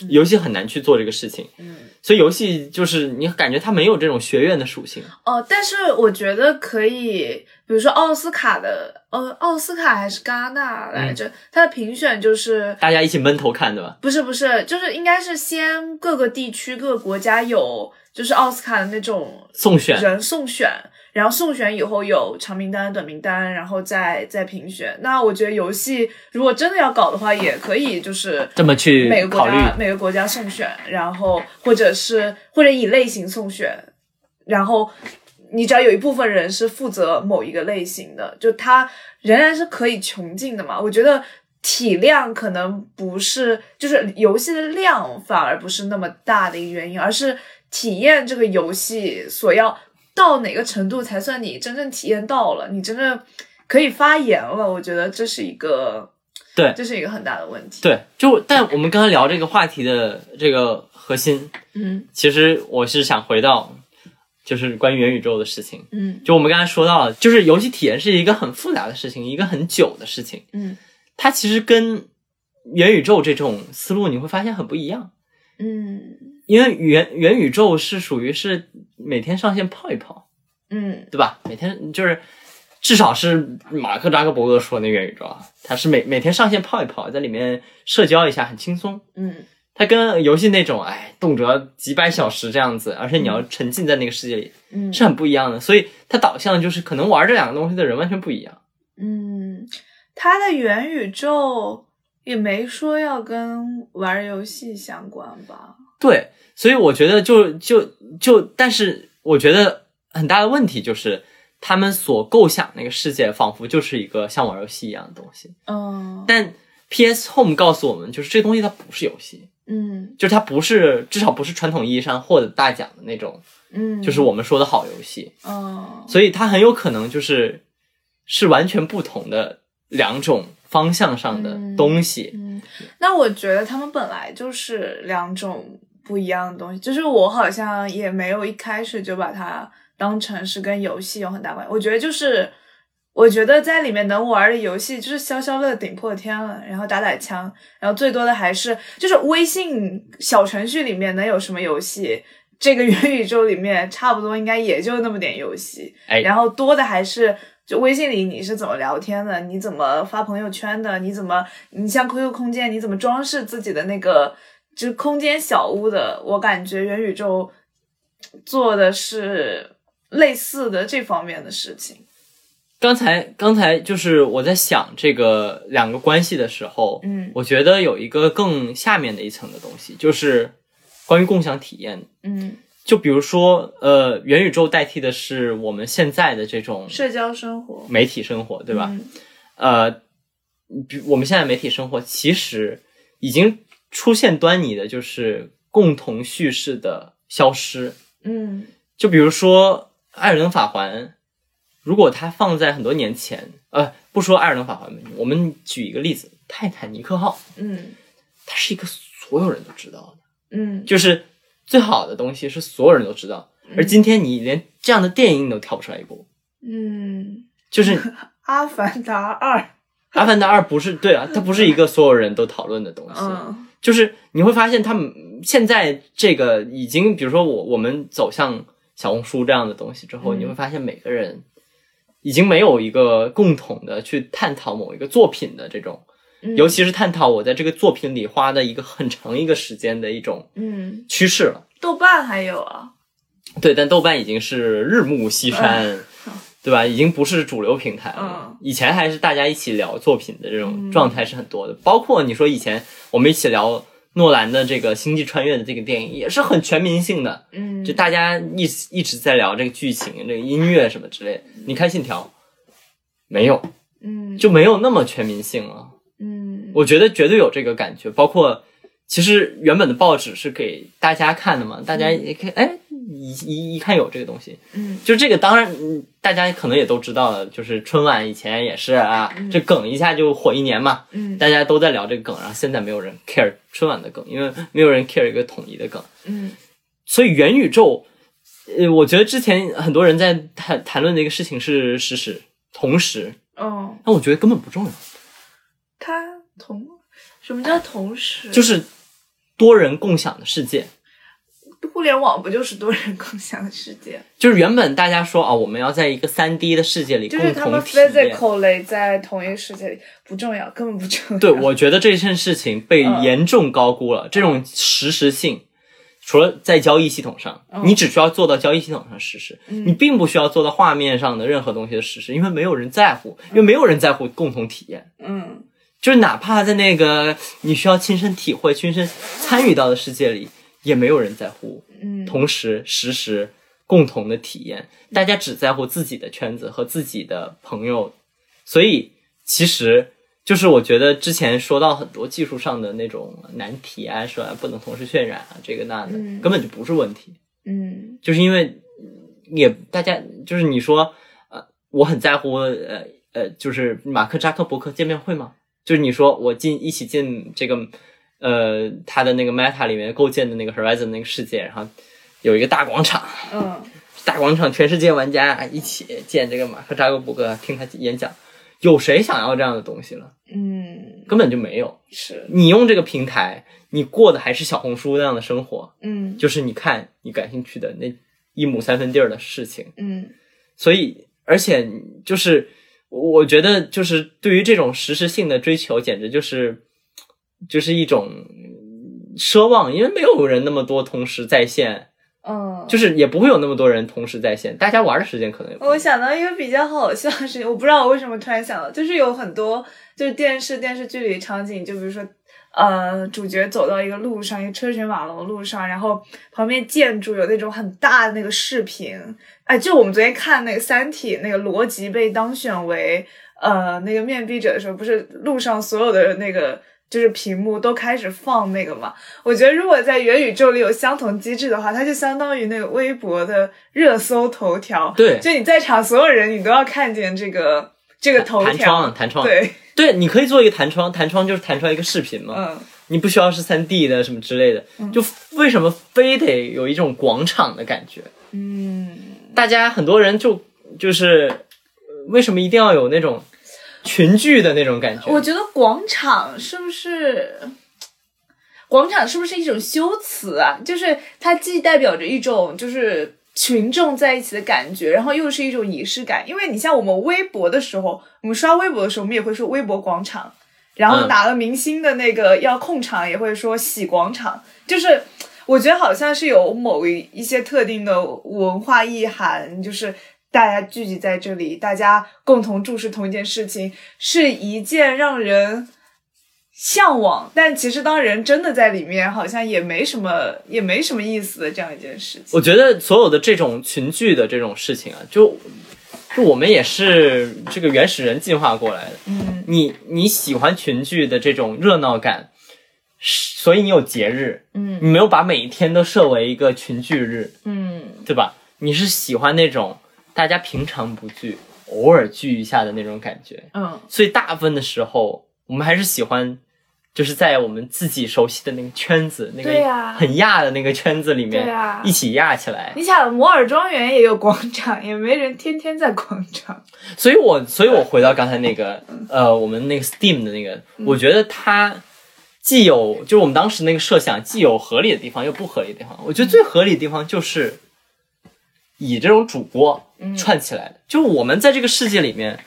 游戏很难去做这个事情，嗯。所以游戏就是你感觉它没有这种学院的属性。哦，但是我觉得可以，比如说奥斯卡的，呃，奥斯卡还是戛纳来着，它的评选就是大家一起闷头看，对吧？不是不是，就是应该是先各个地区、各个国家有就是奥斯卡的那种送选，人送选，然后送选以后有长名单、短名单，然后再再评选。那我觉得游戏如果真的要搞的话，也可以就是这么去每个国考虑。家每个国家送选，然后或者是或者以类型送选，然后你只要有一部分人是负责某一个类型的，就他仍然是可以穷尽的嘛。我觉得体量可能不是，就是游戏的量反而不是那么大的一个原因，而是体验这个游戏所要到哪个程度才算你真正体验到了，你真正可以发言了。我觉得这是一个。对这是一个很大的问题。对，就但我们刚刚聊这个话题的这个核心，嗯其实我是想回到，就是关于元宇宙的事情。嗯就我们刚才说到了，就是游戏体验是一个很复杂的事情，一个很久的事情。嗯它其实跟元宇宙这种思路你会发现很不一样，嗯因为元元宇宙是属于是每天上线泡一泡，嗯对吧？每天就是至少是马克扎克伯格说的那元宇宙啊，他是每每天上线泡一泡，在里面社交一下很轻松。嗯他跟游戏那种哎动辄几百小时这样子，而且你要沉浸在那个世界里，嗯是很不一样的。所以它导向就是可能玩这两个东西的人完全不一样。嗯，它的元宇宙也没说要跟玩游戏相关吧？对，所以我觉得就就就，但是我觉得很大的问题就是，他们所构想那个世界仿佛就是一个像玩游戏一样的东西。嗯但 PS Home 告诉我们，就是这东西它不是游戏，嗯就是它不是至少不是传统意义上获得大奖的那种，嗯，就是我们说的好游戏。嗯所以它很有可能就是是完全不同的两种方向上的东西。嗯，那我觉得他们本来就是两种不一样的东西，就是我好像也没有一开始就把它当成是跟游戏有很大关系。我觉得就是，我觉得在里面能玩的游戏就是消消乐顶破天了，然后打打枪，然后最多的还是就是微信小程序里面能有什么游戏。这个元宇宙里面差不多应该也就那么点游戏，哎然后多的还是就微信里你是怎么聊天的，你怎么发朋友圈的，你怎么你像 QQ 空间你怎么装饰自己的那个就是空间小屋的，我感觉元宇宙做的是类似的这方面的事情。刚才刚才就是我在想这个两个关系的时候，嗯我觉得有一个更下面的一层的东西，就是关于共享体验。嗯，就比如说，呃，元宇宙代替的是我们现在的这种社交生活，媒体生活，对吧？嗯呃，比我们现在媒体生活其实已经出现端倪的，就是共同叙事的消失。嗯就比如说《艾尔登法环》，如果它放在很多年前，呃，不说《艾尔登法环》，我们举一个例子，《泰坦尼克号》，嗯它是一个所有人都知道的，嗯，就是最好的东西是所有人都知道。而今天你连这样的电影你都跳不出来一部，嗯，就是 《《阿凡达二》，阿凡达二》不是对啊，它不是一个所有人都讨论的东西。嗯就是你会发现，他们现在这个已经，比如说我我们走向小红书这样的东西之后，嗯。你会发现每个人已经没有一个共同的去探讨某一个作品的这种，嗯。尤其是探讨我在这个作品里花的一个很长一个时间的一种嗯，趋势了。豆瓣还有啊，对，但豆瓣已经是日暮西山，对吧？已经不是主流平台了。嗯以前还是大家一起聊作品的这种状态是很多的，包括你说以前我们一起聊诺兰的这个《星际穿越》的这个电影，也是很全民性的，嗯，就大家一直一直在聊这个剧情、这个音乐什么之类的。你看《信条》，没有，嗯就没有那么全民性了。嗯我觉得绝对有这个感觉，包括其实原本的报纸是给大家看的嘛，大家也可以哎一一一看有这个东西，嗯。就这个当然嗯大家可能也都知道了，就是春晚以前也是啊，这梗一下就火一年嘛，嗯。大家都在聊这个梗，然后现在没有人 care 春晚的梗，因为没有人 care 一个统一的梗，嗯。所以元宇宙，呃，我觉得之前很多人在谈谈论的一个事情是实时同时，哦，但我觉得根本不重要。它同什么叫同时？就是多人共享的世界。互联网不就是多人共享的世界？就是原本大家说啊，我们要在一个三 D 的世界里共就是他们同体验。physically 在同一个世界里不重要，根本不重要。对，我觉得这件事情被嗯严重高估了。这种实时性，除了在交易系统上，嗯你只需要做到交易系统上实时，你并不需要做到画面上的任何东西的实时，因为没有人在乎，因为没有人在乎共同体验。嗯就是哪怕在那个你需要亲身体会、亲身参与到的世界里，也没有人在乎。嗯同时实时共同的体验，大家只在乎自己的圈子和自己的朋友，所以其实就是我觉得之前说到很多技术上的那种难题啊，说不能同时渲染啊，这个那的，嗯根本就不是问题，嗯就是因为也大家就是你说呃，我很在乎呃呃，就是马克扎克伯克见面会吗？就是你说我进一起进这个呃他的那个 Meta 里面构建的那个 Horizon 那个世界，然后有一个大广场，嗯 大广场全世界玩家一起见这个马克扎克伯格，听他演讲，有谁想要这样的东西了？嗯，根本就没有。是你用这个平台，你过的还是小红书那样的生活，嗯就是你看你感兴趣的那一亩三分地儿的事情。嗯所以，而且就是我觉得，就是对于这种实时性的追求，简直就是就是一种奢望，因为没有人那么多同时在线，嗯，就是也不会有那么多人同时在线，大家玩的时间可能也不我想到一个比较好笑的事情，我不知道我为什么突然想到，就是有很多就是电视电视剧里场景，就比如说。呃，主角走到一个路上，一个车水马龙的路上，然后旁边建筑有那种很大的那个视频，哎，就我们昨天看那个《三体》，那个罗辑被当选为呃那个面壁者的时候，不是路上所有的那个就是屏幕都开始放那个嘛？我觉得如果在元宇宙里有相同机制的话，它就相当于那个微博的热搜头条，对就你在场所有人，你都要看见这个这个头条弹条，窗弹窗，对，对，你可以做一个弹窗，弹窗就是弹出来一个视频嘛，嗯你不需要是三 D 的什么之类的，就为什么非得有一种广场的感觉？嗯，大家很多人就就是呃为什么一定要有那种群聚的那种感觉？我觉得广场是不是？广场是不是一种修辞啊？就是它既代表着一种就是群众在一起的感觉，然后又是一种仪式感。因为你像我们微博的时候，我们刷微博的时候，我们也会说微博广场，然后嗯哪个明星的那个要控场，也会说喜广场，就是。我觉得好像是有某一一些特定的文化意涵，就是大家聚集在这里，大家共同注视同一件事情，是一件让人向往，但其实当人真的在里面，好像也没什么，也没什么意思的这样一件事情。我觉得所有的这种群聚的这种事情啊，就就我们也是这个原始人进化过来的。嗯你你喜欢群聚的这种热闹感，是所以你有节日，嗯你没有把每一天都设为一个群聚日，嗯对吧？你是喜欢那种大家平常不聚，偶尔聚一下的那种感觉。嗯所以大部分的时候，我们还是喜欢，就是在我们自己熟悉的那个圈子，那个很亚的那个圈子里面，一起亚起来。你想摩尔庄园也有广场，也没人天天在广场。所以我，所以我回到刚才那个，呃，我们那个 Steam 的那个，我觉得它既有，就是我们当时那个设想，既有合理的地方，又不合理的地方。我觉得最合理的地方就是以这种主播串起来的，就是我们在这个世界里面。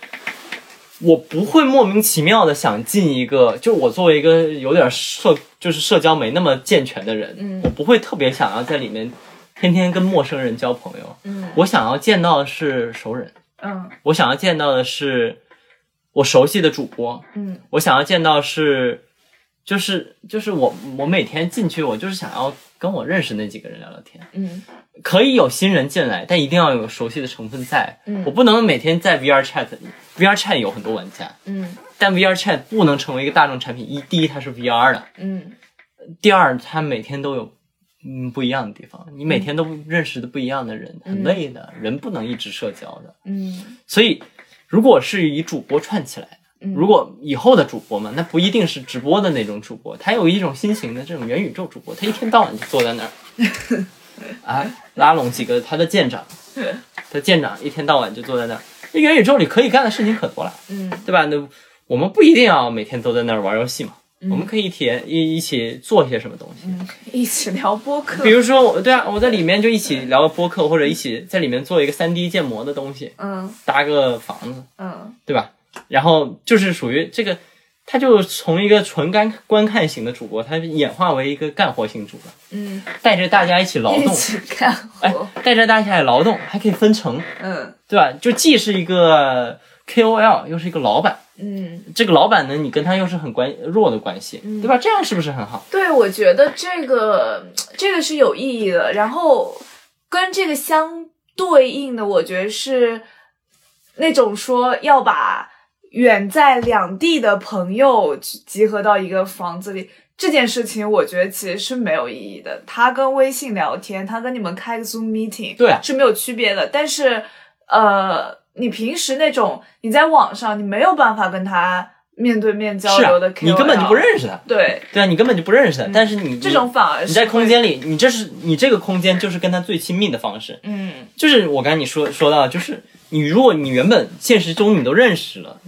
我不会莫名其妙的想进一个，就我作为一个有点社，就是社交没那么健全的人，嗯。我不会特别想要在里面天天跟陌生人交朋友。嗯。我想要见到的是熟人，嗯。我想要见到的是我熟悉的主播，嗯。我想要见到是，就是就是我我每天进去，我就是想要跟我认识那几个人聊聊天。嗯。可以有新人进来，但一定要有熟悉的成分在。嗯。我不能每天在 VR Chat，VR Chat 有很多玩家，嗯但 VR Chat 不能成为一个大众产品。一，第一它是 VR 的，嗯第二它每天都有嗯不一样的地方，你每天都认识的不一样的人，很累的。人不能一直社交的。嗯所以，如果是以主播串起来如果以后的主播嘛，那不一定是直播的那种主播，他有一种新型的这种元宇宙主播，他一天到晚就坐在那儿，啊，拉拢几个他的舰长，他舰长一天到晚就坐在那儿，那元宇宙里可以干的事情可多了，嗯对吧？那我们不一定要每天都在那儿玩游戏嘛，我们可以体验一一起做些什么东西。嗯，一起聊播客。比如说我，对啊，我在里面就一起聊个播客，或者一起在里面做一个三 D 建模的东西，嗯搭个房子，嗯对吧？然后就是属于这个，他就从一个纯干观看型的主播，他演化为一个干活型主播，嗯，带着大家一起劳动，一起干哎活。，带着大家一起劳动，还可以分成，嗯对吧？就既是一个 KOL，又是一个老板。嗯，这个老板呢，你跟他又是很关弱的关系，对吧？这样是不是很好？对，我觉得这个这个是有意义的。然后跟这个相对应的，我觉得是那种说要把远在两地的朋友集合到一个房子里。这件事情，我觉得其实是没有意义的。他跟微信聊天，他跟你们开个 Zoom meeting，对啊是没有区别的。但是，呃，你平时那种你在网上，你没有办法跟他面对面交流的你根本就不认识他，对对啊，你根本就不认识他。但是你这种反而是你在空间里，你这是你这个空间就是跟他最亲密的方式。嗯就是我刚才你说说到，就是你如果你原本现实中你都认识了，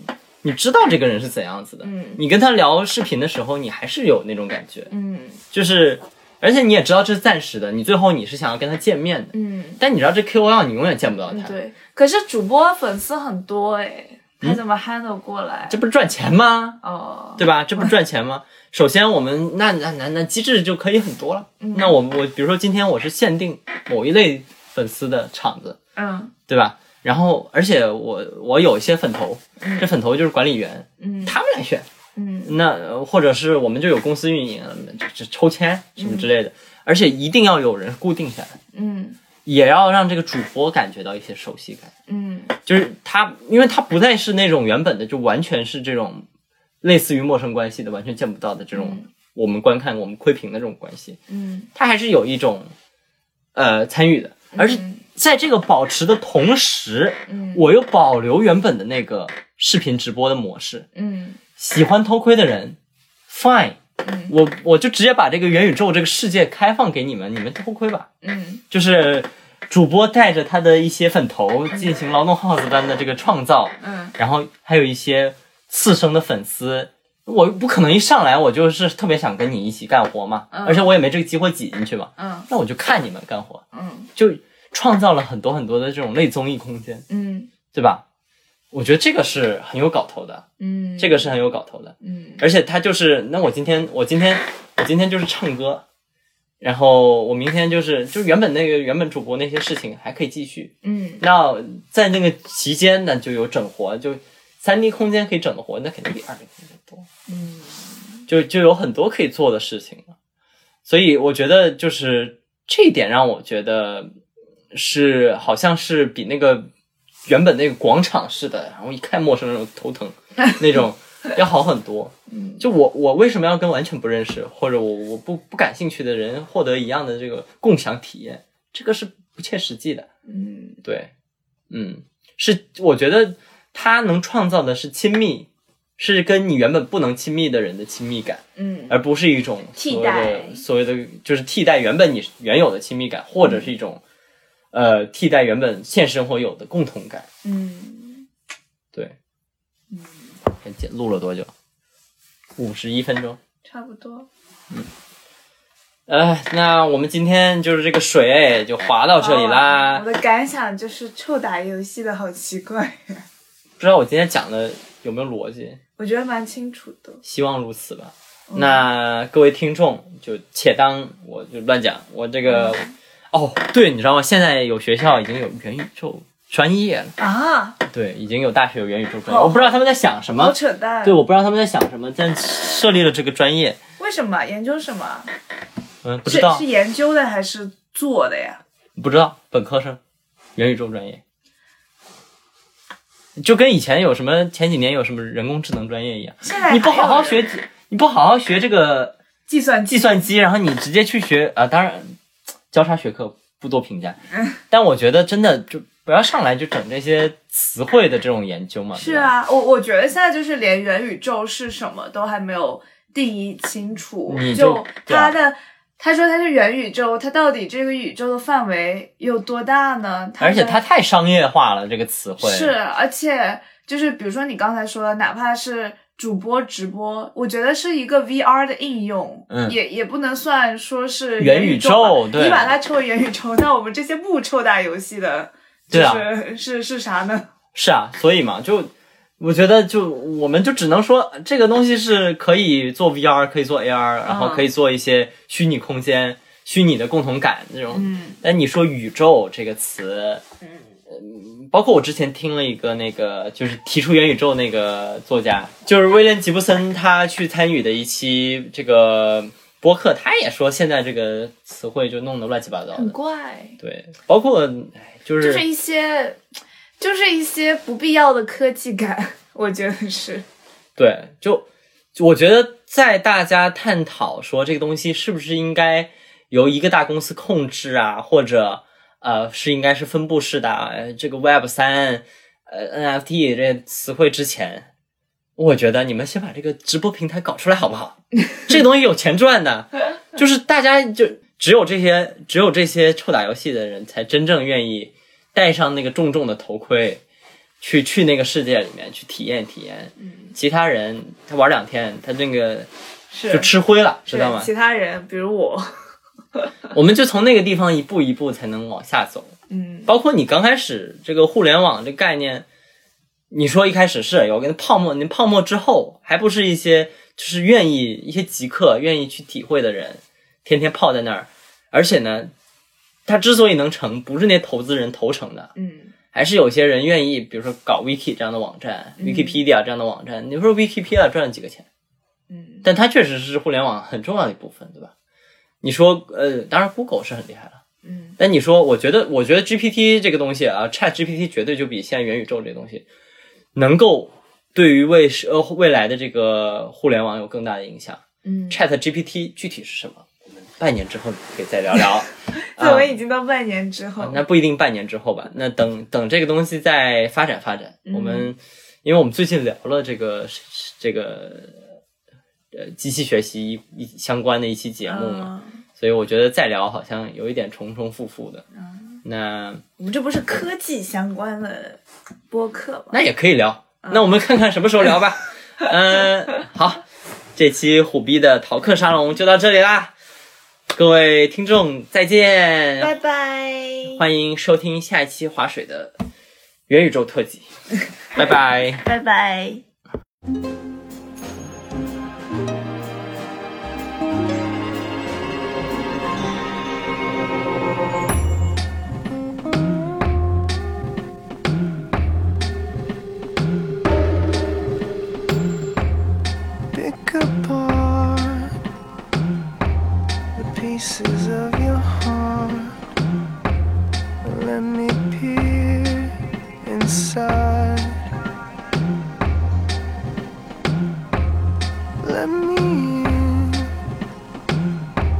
你知道这个人是怎样子的，嗯你跟他聊视频的时候，你还是有那种感觉，嗯就是而且你也知道这是暂时的，你最后你是想要跟他见面的，嗯，但你知道这 KOL 你永远见不到他，对。可是主播粉丝很多哎，他怎么 handle 过来？嗯这不是赚钱吗？哦，对吧？这不是赚钱吗？首先，我们那那那那机制就可以很多了。那我我比如说今天我是限定某一类粉丝的场子，嗯对吧？然后，而且我我有一些粉头，这粉头就是管理员，嗯他们来选。嗯那呃或者是我们就有公司运营，这这抽签什么之类的，而且一定要有人固定下来，嗯也要让这个主播感觉到一些熟悉感。嗯就是他，因为他不再是那种原本的，就完全是这种类似于陌生关系的，完全见不到的这种我们观看、我们窥屏的这种关系，嗯他还是有一种呃参与的，而且在这个保持的同时，嗯。我又保留原本的那个视频直播的模式。嗯。喜欢偷窥的人，fine，嗯。我我就直接把这个元宇宙这个世界开放给你们，你们偷窥吧。嗯。就是主播带着他的一些粉头进行劳动号子般的这个创造，嗯。然后还有一些次生的粉丝。我不可能一上来我就是特别想跟你一起干活嘛，嗯。而且我也没这个机会挤进去嘛，嗯。那我就看你们干活，嗯。就创造了很多很多的这种类综艺空间，嗯对吧？我觉得这个是很有搞头的，嗯，这个是很有搞头的。嗯而且他就是，那我今天我今天我今天就是唱歌，然后我明天就是就原本那个原本主播那些事情还可以继续。嗯那在那个期间呢，就有整活，就三 D 空间可以整的活，那肯定比二 D 空间多。嗯，就就有很多可以做的事情了。所以我觉得就是这一点让我觉得是好像是比那个原本那个广场似的，然后一看陌生人头疼 那种要好很多。嗯就我我为什么要跟完全不认识或者我我不不感兴趣的人获得一样的这个共享体验？这个是不切实际的。嗯对，嗯，是我觉得它能创造的是亲密，是跟你原本不能亲密的人的亲密感。嗯而不是一种替代的所谓的就是替代原本你原有的亲密感，或者是一种呃替代原本现实生活有的共同感。嗯对，嗯，录了多久？五十一分钟。差不多。嗯呃，那我们今天就是这个水就滑到这里啦。哦我的感想就是，臭打游戏的好奇怪呀。不知道我今天讲的有没有逻辑？我觉得蛮清楚的。希望如此吧。嗯那各位听众就且当我就乱讲，我这个、哦，对，你知道吗？现在有学校已经有元宇宙专业了。啊，对，已经有大学有元宇宙专业，我不知道他们在想什么好么。扯淡。对，我不知道他们在想什么，但设立了这个专业，为什么研究什么？嗯，不知道是是，研究的还是做的呀？不知道，本科生，元宇宙专业，就跟以前有什么前几年有什么人工智能专业一样，现在你不好好学，你不好好学这个计算机计算机，然后你直接去学啊、当然交叉学科不多评价，嗯但我觉得真的就不要上来就整这些词汇的这种研究嘛，是啊，我我觉得现在就是连元宇宙是什么都还没有定义清楚，你就对啊它的。他说他是元宇宙，它到底这个宇宙的范围有多大呢？而且它太商业化了这个词汇，是，而且就是比如说你刚才说的，哪怕是主播直播，我觉得是一个 VR 的应用，嗯也也不能算说是元宇宇宙对你把它称为元宇宙，那我们这些不抽打游戏的，就对啊是、是是啥呢？是啊，所以嘛，就我觉得就我们就只能说这个东西是可以做 VR，可以做 AR，然后可以做一些虚拟空间、虚拟的共同感那种。嗯但你说宇宙这个词，嗯，包括我之前听了一个那个就是提出元宇宙那个作家，就是威廉吉布森，他去参与的一期这个播客，他也说现在这个词汇就弄得乱七八糟很。怪，对，包括哎就是就是一些就是一些不必要的科技感，我觉得是。对，就就我觉得在大家探讨说这个东西是不是应该由一个大公司控制啊，或者呃是应该是分布式的啊呃这个 Web 三呃 NFT 这些词汇之前，我觉得你们先把这个直播平台搞出来好不好？这东西有钱赚的，就是大家就只有这些只有这些臭打游戏的人才真正愿意戴上那个重重的头盔。去去那个世界里面去体验体验，其他人他玩两天，他那个是就吃灰了，知道吗？其他人，比如我，我们就从那个地方一步一步才能往下走。嗯包括你刚开始这个互联网这概念，你说一开始是有个泡沫，你泡沫之后还不是一些就是愿意一些极客愿意去体会的人，天天泡在那儿，而且呢，他之所以能成，不是那投资人投成的，嗯还是有些人愿意，比如说搞 wiki 这样的网站、嗯 w i k i pedia 这样的网站。你说 Wikipedia 赚了几个钱？嗯但它确实是互联网很重要的一部分，对吧？你说，呃，当然 Google 是很厉害了，嗯但你说，我觉得，我觉得 GPT 这个东西啊，Chat GPT 绝对就比现在元宇宙这个东西能够对于未是呃未来的这个互联网有更大的影响。嗯，Chat GPT 具体是什么？我们半年之后可以再聊聊。对，我啊已经到半年之后，那不一定半年之后吧，那等等这个东西再发展发展。嗯我们因为我们最近聊了这个这个呃机器学习一相关的一期节目嘛，嗯所以我觉得再聊好像有一点重重复复的。嗯那我们这不是科技相关的播客吗？那也可以聊，那我们看看什么时候聊吧。嗯，好，这期虎逼的逃课沙龙就到这里啦，各位听众再见，拜拜。欢迎收听下一期划水的元宇宙特辑，拜拜。拜拜。pieces of your heart. Let me peer inside. Let me in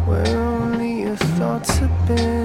where only your thoughts have been.